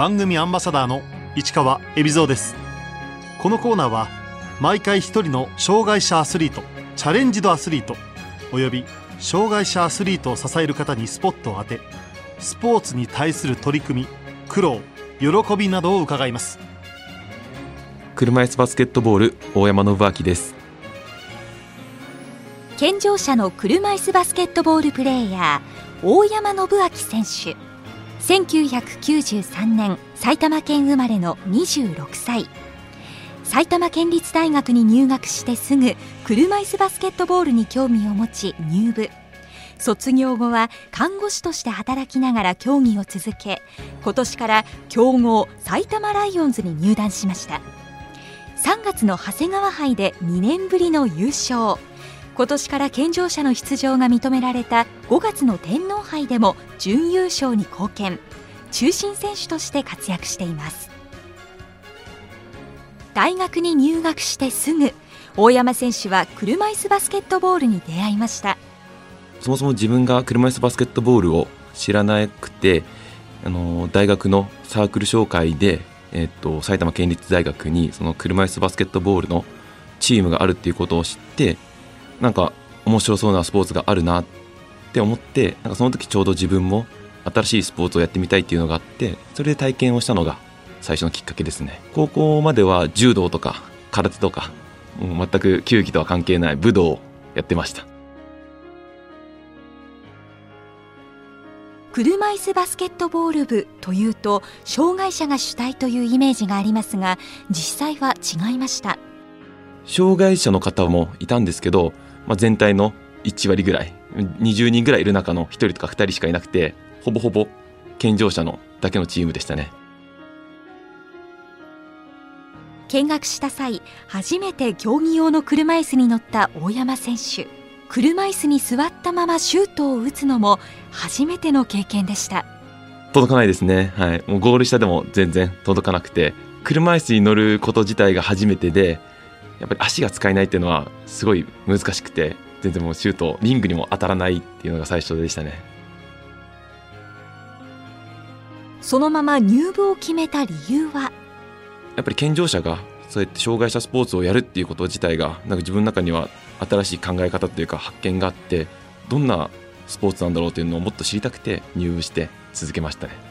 番組アンバサダーの市川恵比蔵です。このコーナーは毎回一人の障害者アスリートチャレンジドアスリートおよび障害者アスリートを支える方にスポットを当てスポーツに対する取り組み苦労喜びなどを伺います。車椅子バスケットボール大山信明です。健常者の車椅子バスケットボールプレーヤー大山信明選手1993年埼玉県生まれの26歳。埼玉県立大学に入学してすぐ車椅子バスケットボールに興味を持ち入部。卒業後は看護師として働きながら競技を続け今年から強豪埼玉ライオンズに入団しました。3月の長谷川杯で2年ぶりの優勝。今年から健常者の出場が認められた5月の天皇杯でも準優勝に貢献。中心選手として活躍しています。大学に入学してすぐ大山選手は車椅子バスケットボールに出会いました。そもそも自分が車椅子バスケットボールを知らなくてあの大学のサークル紹介で、えっと、埼玉県立大学にその車椅子バスケットボールのチームがあるっていうことを知ってなんか面白そうなスポーツがあるなって思ってなんかその時ちょうど自分も新しいスポーツをやってみたいっていうのがあってそれで体験をしたのが最初のきっかけですね。高校までは柔道とか空手とか、う、全く球技とは関係ない武道をやってました。車椅子バスケットボール部というと障害者が主体というイメージがありますが実際は違いました。障害者の方もいたんですけど、まあ、全体の1割ぐらい20人ぐらいいる中の1人とか2人しかいなくてほぼほぼ健常者のだけのチームでしたね。見学した際初めて競技用の車椅子に乗った大山選手。車椅子に座ったままシュートを打つのも初めての経験でした。届かないですね。はい。もうゴール下でも全然届かなくて車椅子に乗ること自体が初めてでやっぱり足が使えないっていうのはすごい難しくて全然もうシュートリングにも当たらないっていうのが最初でしたね。そのまま入部を決めた理由は？やっぱり健常者がそうやって障害者スポーツをやるっていうこと自体がなんか自分の中には新しい考え方というか発見があってどんなスポーツなんだろうというのをもっと知りたくて入部して続けましたね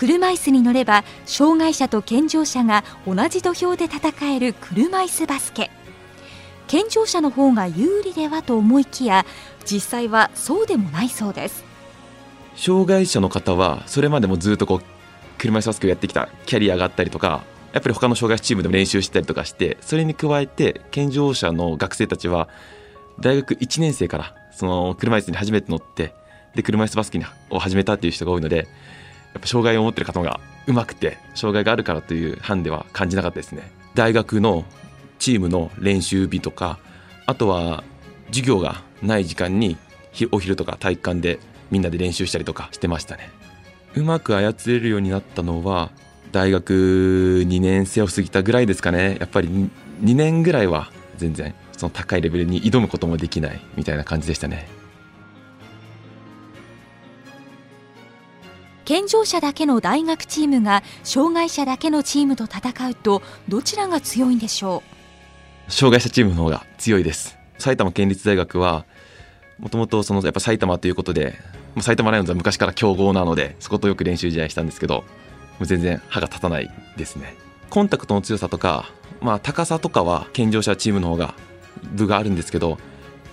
車椅子に乗れば障害者と健常者が同じ土俵で戦える車椅子バスケ。健常者の方が有利ではと思いきや実際はそうでもないそうです。障害者の方はそれまでもずっとこう車椅子バスケをやってきたキャリアがあったりとかやっぱり他の障害者チームでも練習したりとかしてそれに加えて健常者の学生たちは大学1年生からその車椅子に初めて乗ってで車椅子バスケを始めたっていう人が多いのでっぱ障害を持ってる方がうまくて障害があるからという班では感じなかったですね。大学のチームの練習日とかあとは授業がない時間にお昼とか体育館でみんなで練習したりとかしてましたね。うまく操れるようになったのは大学2年生を過ぎたぐらいですかね。やっぱり2年ぐらいは全然その高いレベルに挑むこともできないみたいな感じでしたね。健常者だけの大学チームが障害者だけのチームと戦うとどちらが強いんでしょう？障害者チームの方が強いです。埼玉県立大学はもともとそのやっぱ埼玉ということで埼玉ライオンズは昔から強豪なのでそことよく練習試合したんですけどもう全然歯が立たないですね。コンタクトの強さとか、まあ、高さとかは健常者チームの方が部があるんですけど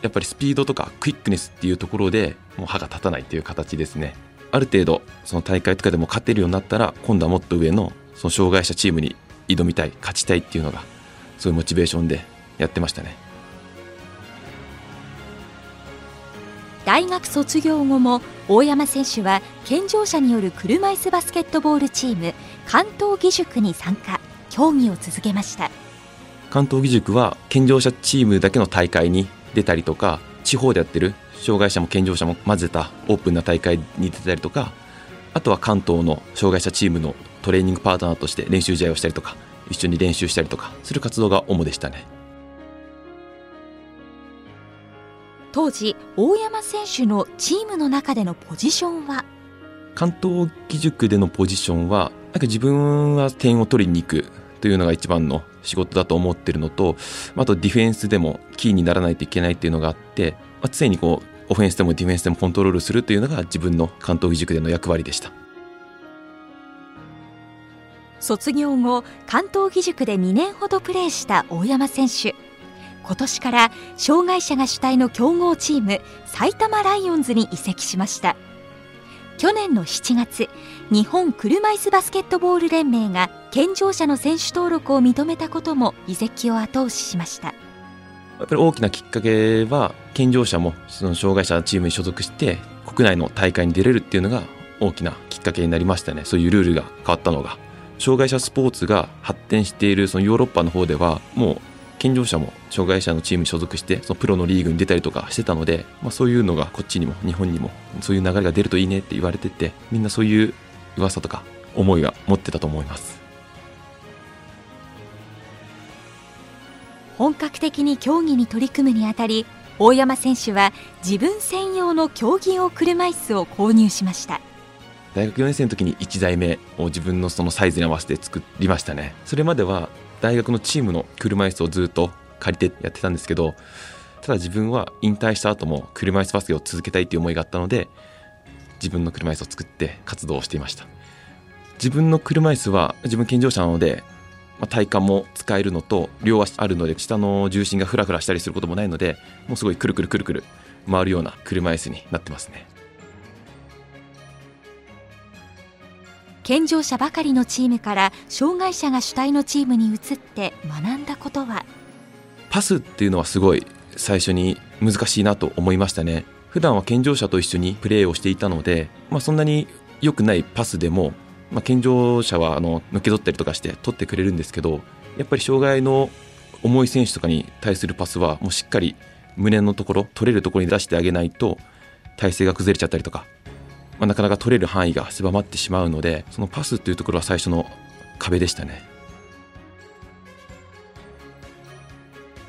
やっぱりスピードとかクイックネスっていうところでもう歯が立たないっていう形ですね。ある程度その大会とかでも勝てるようになったら今度はもっと上のその障害者チームに挑みたい勝ちたいっていうのがそういうモチベーションでやってましたね。大学卒業後も大山選手は健常者による車椅子バスケットボールチーム関東義塾に参加競技を続けました。関東義塾は健常者チームだけの大会に出たりとか地方でやってる障害者も健常者も混ぜたオープンな大会に出たりとかあとは関東の障害者チームのトレーニングパートナーとして練習試合をしたりとか一緒に練習したりとかする活動が主でしたね。当時大山選手のチームの中でのポジションは？関東義塾でのポジションはなんか自分は点を取りに行くというのが一番の仕事だと思ってるのとあとディフェンスでもキーにならないといけないっていうのがあって、まあ、常にこうオフェンスでもディフェンスでもコントロールするというのが自分の関東義塾での役割でした。卒業後関東義塾で2年ほどプレーした大山選手。今年から障害者が主体の強豪チーム埼玉ライオンズに移籍しました。去年の7月日本車椅子バスケットボール連盟が健常者の選手登録を認めたことも移籍を後押ししました。やっぱり大きなきっかけは健常者もその障害者チームに所属して国内の大会に出れるっていうのが大きなきっかけになりましたね。そういうルールが変わったのが。障害者スポーツが発展しているそのヨーロッパの方ではもう健常者も障害者のチームに所属してそのプロのリーグに出たりとかしてたので、まあ、そういうのがこっちにも日本にもそういう流れが出るといいねって言われててみんなそういう噂とか思いが持ってたと思います。本格的に競技に取り組むにあたり大山選手は自分専用の競技用車椅子を購入しました。大学4年生の時に1台目を自分のそのサイズに合わせて作りましたね。それまでは大学のチームの車椅子をずっと借りてやってたんですけどただ自分は引退した後も車椅子バスケを続けたいという思いがあったので自分の車椅子を作って活動をしていました。自分の車椅子は自分健常者なので、まあ、体幹も使えるのと両足あるので下の重心がフラフラしたりすることもないのでもうすごいくるくるくるくる回るような車椅子になってますね。健常者ばかりのチームから障害者が主体のチームに移って学んだことは？パスっていうのはすごい最初に難しいなと思いましたね。普段は健常者と一緒にプレーをしていたので、まあ、そんなに良くないパスでも、まあ、健常者はあの抜け取ったりとかして取ってくれるんですけどやっぱり障害の重い選手とかに対するパスはもうしっかり胸のところ取れるところに出してあげないと体勢が崩れちゃったりとかまあ、なかなか取れる範囲が狭まってしまうのでそのパスっていうところは最初の壁でしたね。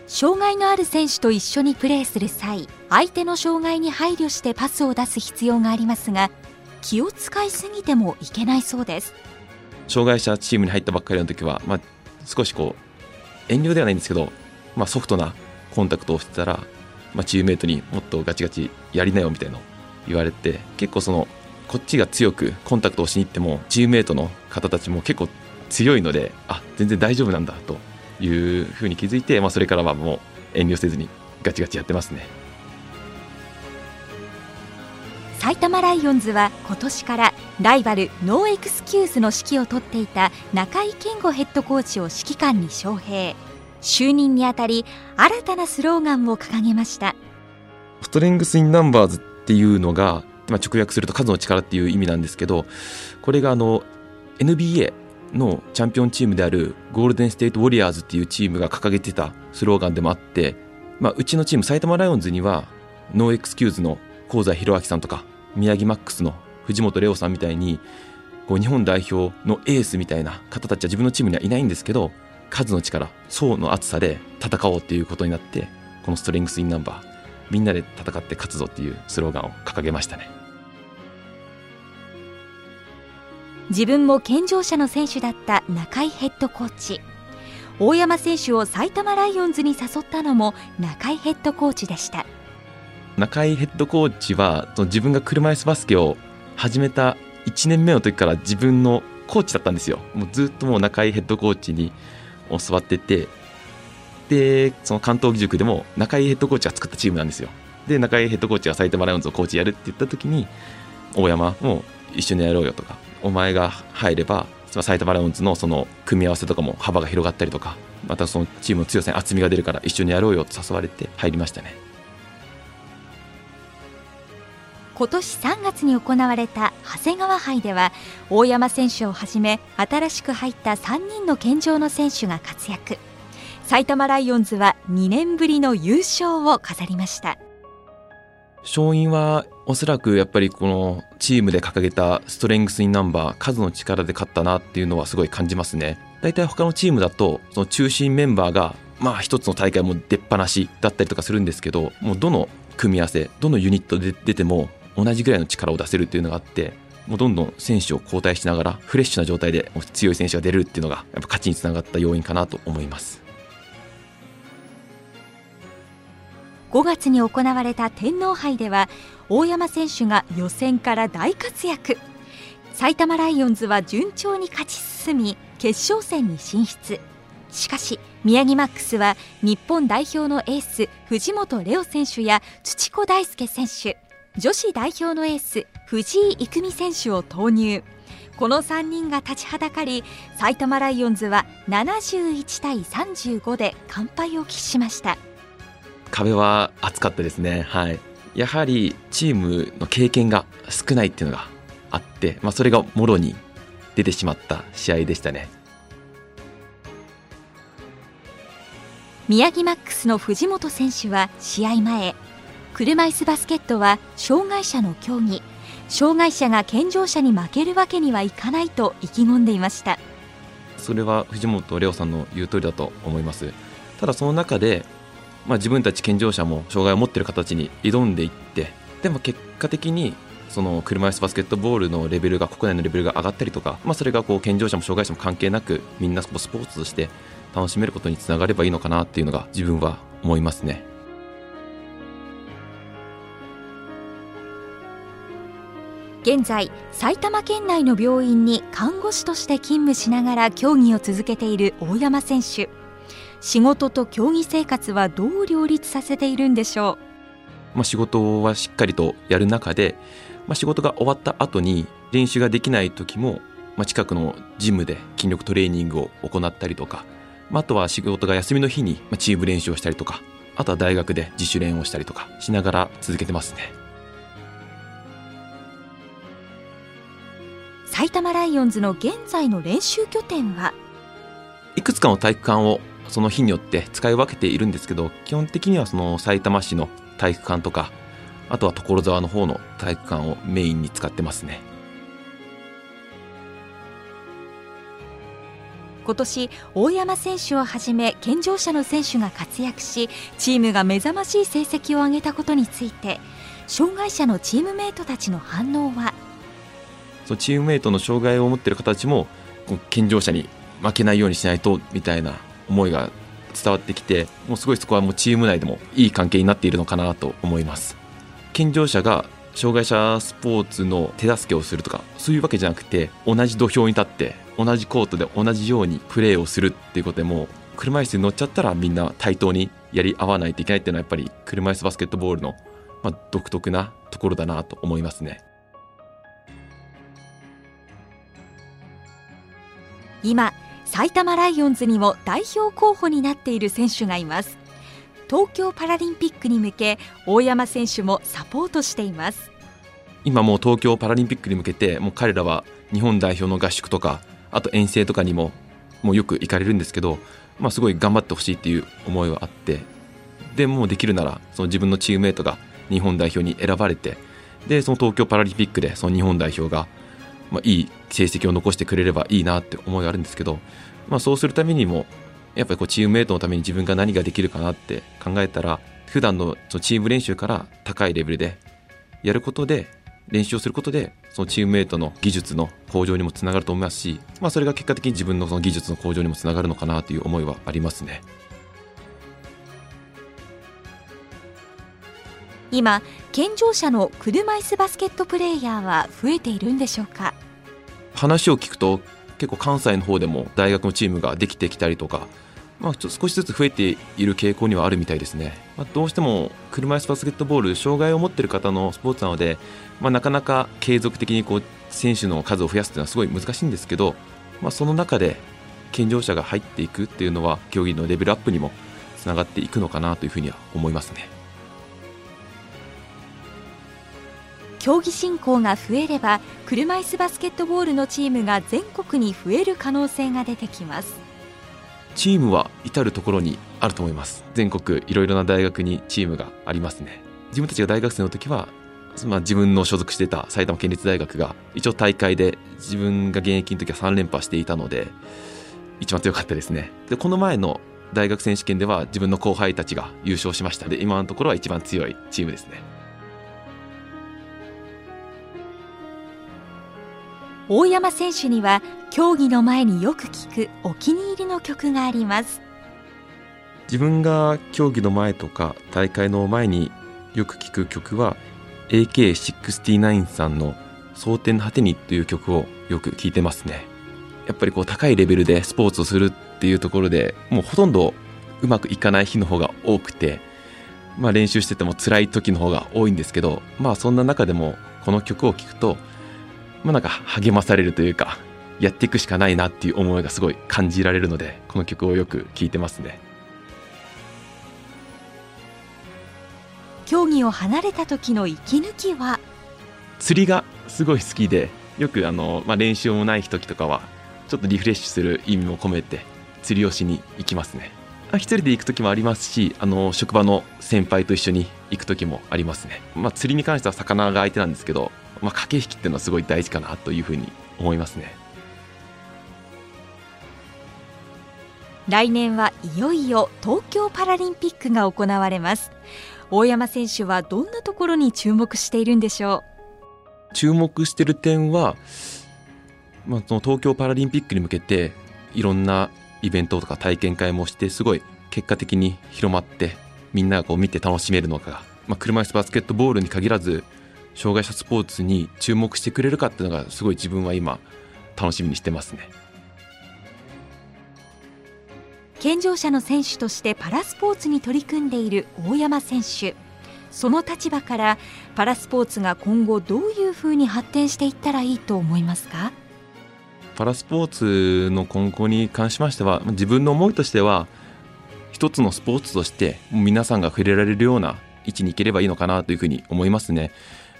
障害のある選手と一緒にプレーする際相手の障害に配慮してパスを出す必要がありますが気を使いすぎてもいけないそうです。障害者チームに入ったばっかりの時は、まあ、少しこう遠慮ではないんですけど、まあ、ソフトなコンタクトをしてたら、まあ、チームメートにもっとガチガチやりなよみたいな言われて結構そのこっちが強くコンタクトをしに行ってもチームメートの方たちも結構強いのであ全然大丈夫なんだというふうに気づいて、まあ、それからはもう遠慮せずにガチガチやってますね。埼玉ライオンズは今年からライバル NO EXCUSE の指揮を執っていた中井健吾ヘッドコーチを指揮官に招聘。就任にあたり新たなスローガンを掲げました。 Strength in Numbers っていうのがまあ、直訳すると数の力っていう意味なんですけどこれがあの NBA のチャンピオンチームであるゴールデン・ステート・ウォリアーズっていうチームが掲げてたスローガンでもあって、まあ、うちのチーム埼玉ライオンズには NO EXCUSE の香西宏明さんとか宮城マックスの藤本レオさんみたいにこう日本代表のエースみたいな方たちは自分のチームにはいないんですけど数の力層の厚さで戦おうっていうことになってこの Strength in Numbers みんなで戦って勝つぞっていうスローガンを掲げましたね。自分も健常者の選手だった中井ヘッドコーチ。大山選手を埼玉ライオンズに誘ったのも中井ヘッドコーチでした。中井ヘッドコーチは自分が車椅子バスケを始めた1年目の時から自分のコーチだったんですよ。もうずっともう中井ヘッドコーチに教わっててでその関東義塾でも中井ヘッドコーチが作ったチームなんですよ。で中井ヘッドコーチが埼玉ライオンズをコーチやるって言った時に大山も一緒にやろうよとかお前が入れば埼玉ライオンズのその組み合わせとかも幅が広がったりとかまたそのチームの強さに厚みが出るから一緒にやろうよと誘われて入りましたね。今年3月に行われた長谷川杯では大山選手をはじめ新しく入った3人の健常の選手が活躍。埼玉ライオンズは2年ぶりの優勝を飾りました。勝因はおそらくやっぱりこのチームで掲げたストレングス・イン・ナンバー数の力で勝ったなっていうのはすごい感じますね。大体他のチームだとその中心メンバーがまあ一つの大会も出っ放しだったりとかするんですけどもうどの組み合わせどのユニットで出ても同じぐらいの力を出せるっていうのがあってもうどんどん選手を交代しながらフレッシュな状態で強い選手が出るっていうのがやっぱ勝ちにつながった要因かなと思います。5月に行われた天皇杯では大山選手が予選から大活躍。埼玉ライオンズは順調に勝ち進み決勝戦に進出。しかし宮城マックスは日本代表のエース藤本怜央選手や土子大輔選手。女子代表のエース藤井郁美選手を投入。この3人が立ちはだかり埼玉ライオンズは71対35で完敗を喫しました。壁は厚かったですね。はい。やはりチームの経験が少ないっていうのがあって、まあ、それがもろに出てしまった試合でしたね。宮城マックスの藤本選手は試合前車椅子バスケットは障害者の競技。障害者が健常者に負けるわけにはいかないと意気込んでいました。それは藤本レオさんの言う通りだと思います。ただその中で、まあ、自分たち健常者も障害を持っている形に挑んでいってでも結果的にその車椅子バスケットボールのレベルが国内のレベルが上がったりとか、まあ、それがこう健常者も障害者も関係なくみんなスポーツとして楽しめることにつながればいいのかなっていうのが自分は思いますね。現在埼玉県内の病院に看護師として勤務しながら競技を続けている大山選手。仕事と競技生活はどう両立させているんでしょう、まあ、仕事はしっかりとやる中で、まあ、仕事が終わった後に練習ができない時も、まあ、近くのジムで筋力トレーニングを行ったりとかまあとは仕事が休みの日にチーム練習をしたりとかあとは大学で自主練をしたりとかしながら続けてますね。埼玉ライオンズの現在の練習拠点は？いくつかの体育館をその日によって使い分けているんですけど基本的にはその埼玉市の体育館とかあとは所沢の方の体育館をメインに使ってますね。今年大山選手をはじめ健常者の選手が活躍しチームが目覚ましい成績を上げたことについて障害者のチームメートたちの反応は？そのチームメートの障害を持ってる方たちも健常者に負けないようにしないとみたいな思いが伝わってきてもうすごいそこはもうチーム内でもいい関係になっているのかなと思います健常者が障害者スポーツの手助けをするとかそういうわけじゃなくて同じ土俵に立って同じコートで同じようにプレーをするっていうことでも車椅子に乗っちゃったらみんな対等にやり合わないといけないっていうのはやっぱり車椅子バスケットボールの、ま、独特なところだなと思いますね。今埼玉ライオンズにも代表候補になっている選手がいます。東京パラリンピックに向け大山選手もサポートしています。今もう東京パラリンピックに向けてもう彼らは日本代表の合宿とかあと遠征とかにももうよく行かれるんですけど、まあ、すごい頑張ってほしいっていう思いはあってでもうできるならその自分のチームメートが日本代表に選ばれてでその東京パラリンピックでその日本代表が、まあ、いい成績を残してくれればいいなって思いがあるんですけど、まあ、そうするためにもやっぱりこうチームメートのために自分が何ができるかなって考えたら普段のそのチーム練習から高いレベルでやることで練習をすることでそのチームメートの技術の向上にもつながると思いますし、まあ、それが結果的に自分のその技術の向上にもつながるのかなという思いはありますね。今健常者の車椅子バスケットプレーヤーは増えているんでしょうか？話を聞くと結構関西の方でも大学のチームができてきたりとかまあ、少しずつ増えている傾向にはあるみたいですね、まあ、どうしても車椅子バスケットボール障害を持っている方のスポーツなので、まあ、なかなか継続的にこう選手の数を増やすというのはすごい難しいんですけど、まあ、その中で健常者が入っていくっていうのは競技のレベルアップにもつながっていくのかなというふうには思いますね。競技振興が増えれば車椅子バスケットボールのチームが全国に増える可能性が出てきます。チームは至る所にあると思います。全国いろいろな大学にチームがありますね。自分たちが大学生の時はまあ、自分の所属していた埼玉県立大学が一応大会で自分が現役の時は3連覇していたので一番強かったですね。でこの前の大学選手権では自分の後輩たちが優勝しました。で今のところは一番強いチームですね。大山選手には競技の前によく聴くお気に入りの曲があります。自分が競技の前とか大会の前によく聴く曲は AK69 さんの「蒼天の果てに」という曲をよく聴いてますね。やっぱりこう高いレベルでスポーツをするっていうところでもうほとんどうまくいかない日の方が多くてまあ練習してても辛い時の方が多いんですけどまあそんな中でもこの曲を聴くとまあなんか励まされるというかやっていくしかないなっていう思いがすごい感じられるのでこの曲をよく聴いてますね。競技を離れた時の息抜きは？釣りがすごい好きでよくあの、まあ、練習もない時とかはちょっとリフレッシュする意味も込めて釣りをしに行きますね。一人で行く時もありますしあの職場の先輩と一緒に行く時もありますね、まあ、釣りに関しては魚が相手なんですけど、まあ、駆け引きっていうのはすごい大事かなというふうに思いますね。来年はいよいよ東京パラリンピックが行われます。大山選手はどんなところに注目しているんでしょう？注目している点は、まあ、その東京パラリンピックに向けていろんなイベントとか体験会もしてすごい結果的に広まってみんながこう見て楽しめるのか、まあ、車椅子バスケットボールに限らず障害者スポーツに注目してくれるかっていうのがすごい自分は今楽しみにしてますね。健常者の選手としてパラスポーツに取り組んでいる大山選手その立場からパラスポーツが今後どういうふうに発展していったらいいと思いますか？パラスポーツの今後に関しましては自分の思いとしては一つのスポーツとして皆さんが触れられるような位置に行ければいいのかなというふうに思いますね。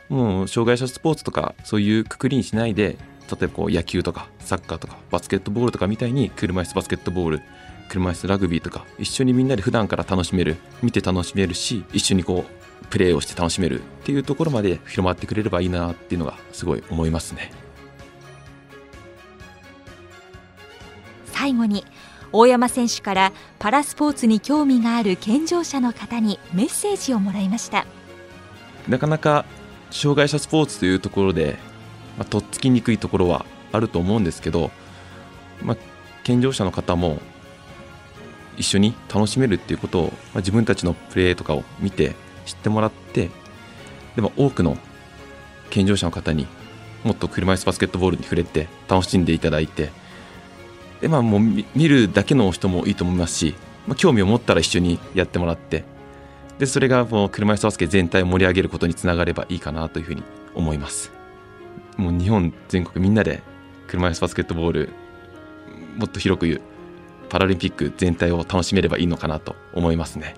もう障害者スポーツとかそういうくくりにしないで例えばこう野球とかサッカーとかバスケットボールとかみたいに車椅子バスケットボール車椅子ラグビーとか一緒にみんなで普段から楽しめる見て楽しめるし一緒にこうプレーをして楽しめるっていうところまで広まってくれればいいなっていうのがすごい思いますね。最後に大山選手からパラスポーツに興味がある健常者の方にメッセージをもらいました。なかなか障害者スポーツというところで、まあ、とっつきにくいところはあると思うんですけど、まあ、健常者の方も一緒に楽しめるっていうことを、まあ、自分たちのプレーとかを見て知ってもらってでも多くの健常者の方にもっと車椅子バスケットボールに触れて楽しんでいただいてで、まあ、もう見るだけの人もいいと思いますし、まあ、興味を持ったら一緒にやってもらってでそれがもう車椅子バスケ全体を盛り上げることにつながればいいかなというふうに思いますもう日本全国みんなで車椅子バスケットボールもっと広く言うパラリンピック全体を楽しめればいいのかなと思いますね。